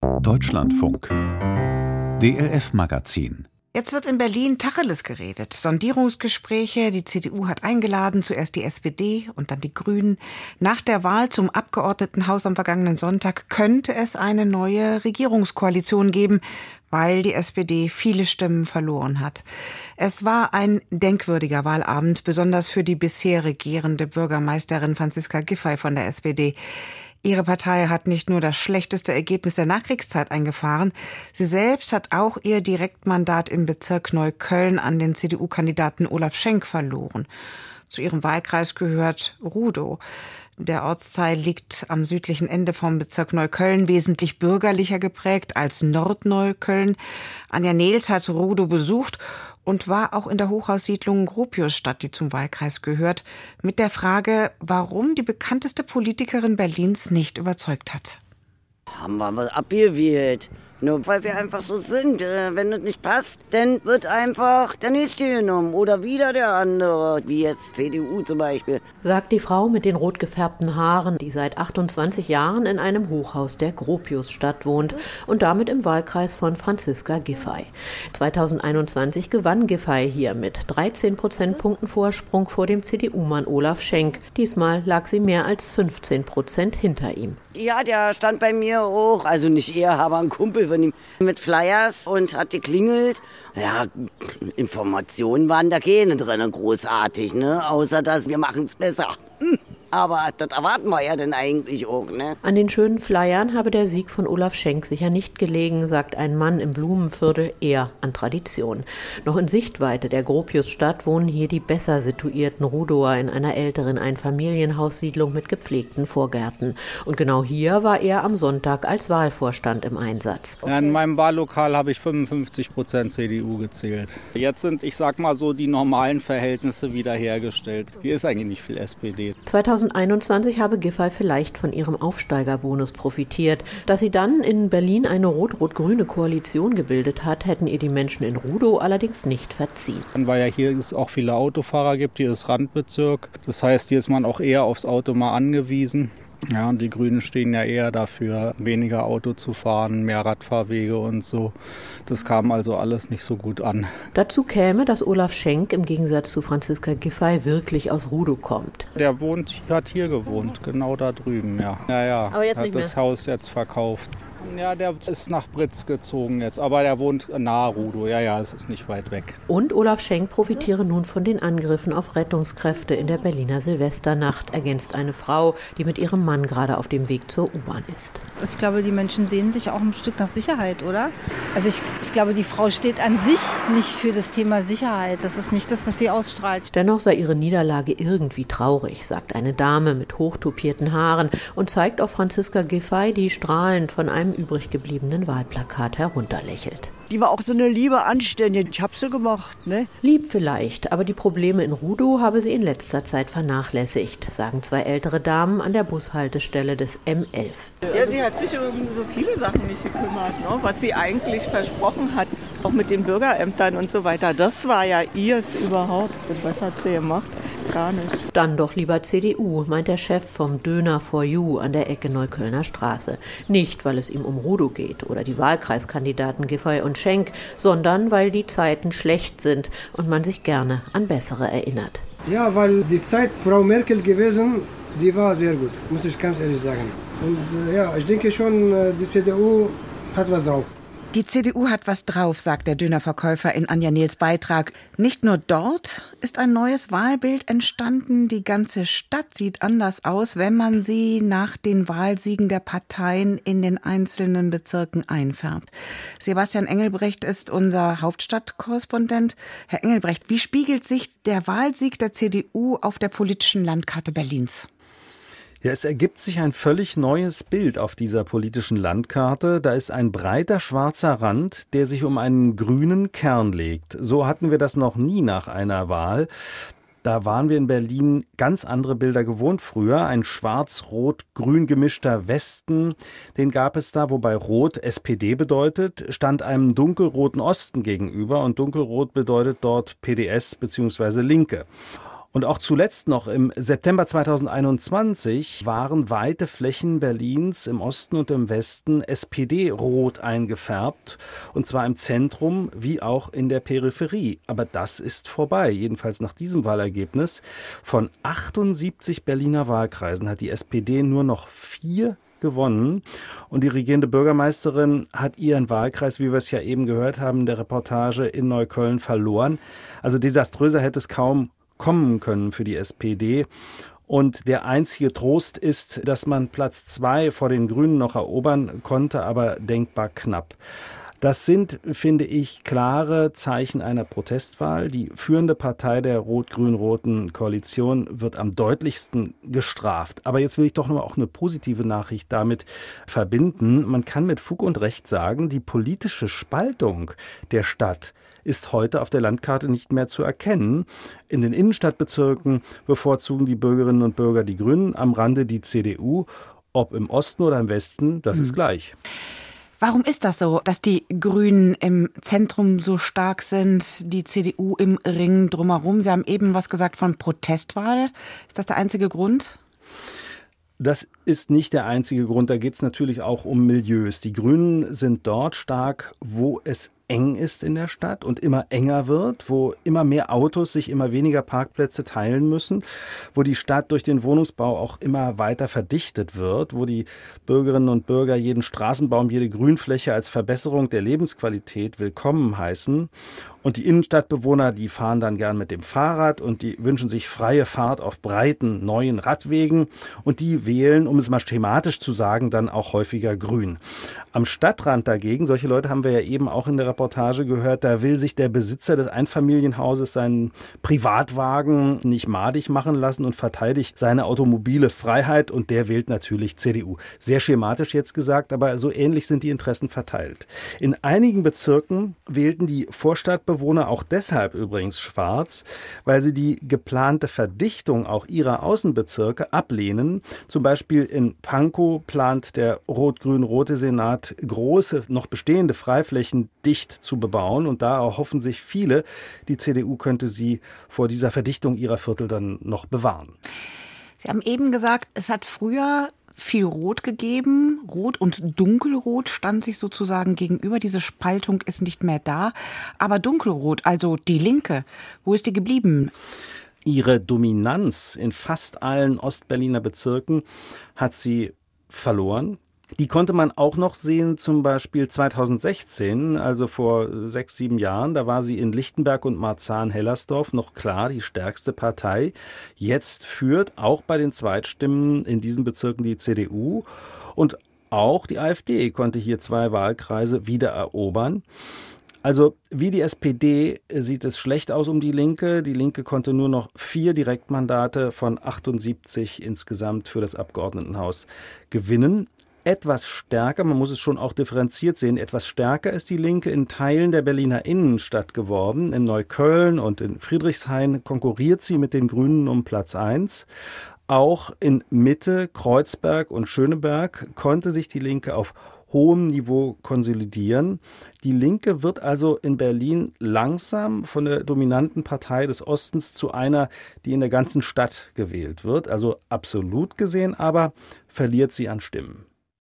Deutschlandfunk DLF Magazin Jetzt wird in Berlin Tacheles geredet. Sondierungsgespräche. Die CDU hat eingeladen, zuerst die SPD und dann die Grünen. Nach der Wahl zum Abgeordnetenhaus am vergangenen Sonntag könnte es eine neue Regierungskoalition geben, weil die SPD viele Stimmen verloren hat. Es war ein denkwürdiger Wahlabend, besonders für die bisher regierende Bürgermeisterin Franziska Giffey von der SPD. Ihre Partei hat nicht nur das schlechteste Ergebnis der Nachkriegszeit eingefahren, sie selbst hat auch ihr Direktmandat im Bezirk Neukölln an den CDU-Kandidaten Olaf Schenk verloren. Zu ihrem Wahlkreis gehört Rudow. Der Ortsteil liegt am südlichen Ende vom Bezirk Neukölln, wesentlich bürgerlicher geprägt als Nordneukölln. Anja Nehls hat Rudow besucht und war auch in der Hochhaussiedlung Gropiusstadt, die zum Wahlkreis gehört, mit der Frage, warum die bekannteste Politikerin Berlins nicht überzeugt hat. Haben wir was abgewählt. Nur weil wir einfach so sind. Äh, wenn das nicht passt, dann wird einfach der nächste genommen oder wieder der andere, wie jetzt CDU zum Beispiel. Sagt die Frau mit den rot gefärbten Haaren, die seit 28 Jahren in einem Hochhaus der Gropiusstadt wohnt und damit im Wahlkreis von Franziska Giffey. 2021 gewann Giffey hier mit 13 Prozentpunkten Vorsprung vor dem CDU-Mann Olaf Schenk. Diesmal lag sie mehr als 15 Prozent hinter ihm. Ja, der stand bei mir hoch, also nicht er, aber ein Kumpel ihm mit Flyers und hat geklingelt. Ja, Informationen waren da keine drin, großartig, ne? Außer dass wir es besser. Aber das erwarten wir ja denn eigentlich auch, ne? An den schönen Flyern habe der Sieg von Olaf Schenk sicher nicht gelegen, sagt ein Mann im Blumenviertel, eher an Tradition. Noch in Sichtweite der Gropiusstadt wohnen hier die besser situierten Rudower in einer älteren Einfamilienhaussiedlung mit gepflegten Vorgärten. Und genau hier war er am Sonntag als Wahlvorstand im Einsatz. Ja, in meinem Wahllokal habe ich 55 Prozent CDU gezählt. Jetzt sind, ich sag mal so, die normalen Verhältnisse wiederhergestellt. Hier ist eigentlich nicht viel SPD. 2021 habe Giffey vielleicht von ihrem Aufsteigerbonus profitiert. Dass sie dann in Berlin eine rot-rot-grüne Koalition gebildet hat, hätten ihr die Menschen in Rudow allerdings nicht verziehen. Weil ja hier es auch viele Autofahrer gibt, hier ist Randbezirk. Das heißt, hier ist man auch eher aufs Auto mal angewiesen. Ja, und die Grünen stehen ja eher dafür, weniger Auto zu fahren, mehr Radfahrwege und so. Das kam also alles nicht so gut an. Dazu käme, dass Olaf Schenk im Gegensatz zu Franziska Giffey wirklich aus Rudow kommt. Der wohnt, hat hier gewohnt, genau da drüben, ja. Ja, ja. Aber jetzt hat nicht mehr. das Haus jetzt verkauft. Ja, der ist nach Britz gezogen jetzt, aber der wohnt nahe Rudow. Ja, ja, es ist nicht weit weg. Und Olaf Schenk profitiere nun von den Angriffen auf Rettungskräfte in der Berliner Silvesternacht, ergänzt eine Frau, die mit ihrem Mann gerade auf dem Weg zur U-Bahn ist. Ich glaube, die Menschen sehen sich auch ein Stück nach Sicherheit, oder? Also ich, ich glaube, die Frau steht an sich nicht für das Thema Sicherheit. Das ist nicht das, was sie ausstrahlt. Dennoch sei ihre Niederlage irgendwie traurig, sagt eine Dame mit hochtupierten Haaren und zeigt auf Franziska Giffey, die strahlend von einem übrig gebliebenen Wahlplakat herunterlächelt. Die war auch so eine liebe, anständige. Ich hab sie gemacht, ne? Lieb vielleicht, aber die Probleme in Rudow habe sie in letzter Zeit vernachlässigt, sagen zwei ältere Damen an der Bushaltestelle des M11. Ja, sie hat sich um so viele Sachen nicht gekümmert, ne? was sie eigentlich versprochen hat, auch mit den Bürgerämtern und so weiter. Das war ja ihrs überhaupt. Und was hat sie gemacht? Gar nicht. Dann doch lieber CDU, meint der Chef vom Döner for You an der Ecke Neuköllner Straße. Nicht, weil es ihm um Rudow geht oder die Wahlkreiskandidaten Giffey und Schenk, sondern weil die Zeiten schlecht sind und man sich gerne an bessere erinnert. Ja, weil die Zeit Frau Merkel gewesen, die war sehr gut, muss ich ganz ehrlich sagen. Und äh, ja, ich denke schon, äh, die CDU hat was drauf. Die CDU hat was drauf, sagt der Dönerverkäufer in Anja Nils Beitrag. Nicht nur dort ist ein neues Wahlbild entstanden, die ganze Stadt sieht anders aus, wenn man sie nach den Wahlsiegen der Parteien in den einzelnen Bezirken einfärbt. Sebastian Engelbrecht ist unser Hauptstadtkorrespondent. Herr Engelbrecht, wie spiegelt sich der Wahlsieg der CDU auf der politischen Landkarte Berlins? Ja, es ergibt sich ein völlig neues Bild auf dieser politischen Landkarte. Da ist ein breiter schwarzer Rand, der sich um einen grünen Kern legt. So hatten wir das noch nie nach einer Wahl. Da waren wir in Berlin ganz andere Bilder gewohnt früher. Ein schwarz-rot-grün gemischter Westen, den gab es da, wobei Rot SPD bedeutet, stand einem dunkelroten Osten gegenüber und dunkelrot bedeutet dort PDS bzw. Linke. Und auch zuletzt noch im September 2021 waren weite Flächen Berlins im Osten und im Westen SPD-rot eingefärbt. Und zwar im Zentrum wie auch in der Peripherie. Aber das ist vorbei. Jedenfalls nach diesem Wahlergebnis. Von 78 Berliner Wahlkreisen hat die SPD nur noch vier gewonnen. Und die regierende Bürgermeisterin hat ihren Wahlkreis, wie wir es ja eben gehört haben, der Reportage in Neukölln verloren. Also desaströser hätte es kaum kommen können für die SPD. Und der einzige Trost ist, dass man Platz zwei vor den Grünen noch erobern konnte, aber denkbar knapp. Das sind, finde ich, klare Zeichen einer Protestwahl. Die führende Partei der rot-grün-roten Koalition wird am deutlichsten gestraft. Aber jetzt will ich doch noch mal auch eine positive Nachricht damit verbinden. Man kann mit Fug und Recht sagen, die politische Spaltung der Stadt ist heute auf der Landkarte nicht mehr zu erkennen. In den Innenstadtbezirken bevorzugen die Bürgerinnen und Bürger die Grünen, am Rande die CDU. Ob im Osten oder im Westen, das mhm. ist gleich. Warum ist das so, dass die Grünen im Zentrum so stark sind, die CDU im Ring drumherum? Sie haben eben was gesagt von Protestwahl. Ist das der einzige Grund? Das ist nicht der einzige Grund. Da geht es natürlich auch um Milieus. Die Grünen sind dort stark, wo es eng ist in der Stadt und immer enger wird, wo immer mehr Autos sich immer weniger Parkplätze teilen müssen, wo die Stadt durch den Wohnungsbau auch immer weiter verdichtet wird, wo die Bürgerinnen und Bürger jeden Straßenbaum, jede Grünfläche als Verbesserung der Lebensqualität willkommen heißen. Und die Innenstadtbewohner, die fahren dann gern mit dem Fahrrad und die wünschen sich freie Fahrt auf breiten, neuen Radwegen und die wählen, um es mal schematisch zu sagen, dann auch häufiger grün. Am Stadtrand dagegen, solche Leute haben wir ja eben auch in der Reportage gehört, da will sich der Besitzer des Einfamilienhauses seinen Privatwagen nicht madig machen lassen und verteidigt seine automobile Freiheit und der wählt natürlich CDU. Sehr schematisch jetzt gesagt, aber so ähnlich sind die Interessen verteilt. In einigen Bezirken wählten die Vorstadtbewohner auch deshalb übrigens schwarz, weil sie die geplante Verdichtung auch ihrer Außenbezirke ablehnen. Zum Beispiel in Pankow plant der rot-grün-rote Senat große, noch bestehende Freiflächen dicht zu bebauen. Und da erhoffen sich viele, die CDU könnte sie vor dieser Verdichtung ihrer Viertel dann noch bewahren. Sie haben eben gesagt, es hat früher viel Rot gegeben. Rot und Dunkelrot stand sich sozusagen gegenüber. Diese Spaltung ist nicht mehr da. Aber Dunkelrot, also die Linke, wo ist die geblieben? Ihre Dominanz in fast allen Ostberliner Bezirken hat sie verloren. Die konnte man auch noch sehen, zum Beispiel 2016, also vor sechs, sieben Jahren. Da war sie in Lichtenberg und Marzahn-Hellersdorf noch klar die stärkste Partei. Jetzt führt auch bei den Zweitstimmen in diesen Bezirken die CDU und auch die AfD konnte hier zwei Wahlkreise wieder erobern. Also wie die SPD sieht es schlecht aus um die Linke. Die Linke konnte nur noch vier Direktmandate von 78 insgesamt für das Abgeordnetenhaus gewinnen etwas stärker, man muss es schon auch differenziert sehen, etwas stärker ist die Linke in Teilen der Berliner Innenstadt geworden. In Neukölln und in Friedrichshain konkurriert sie mit den Grünen um Platz eins. Auch in Mitte, Kreuzberg und Schöneberg konnte sich die Linke auf hohem Niveau konsolidieren. Die Linke wird also in Berlin langsam von der dominanten Partei des Ostens zu einer, die in der ganzen Stadt gewählt wird. Also absolut gesehen aber verliert sie an Stimmen.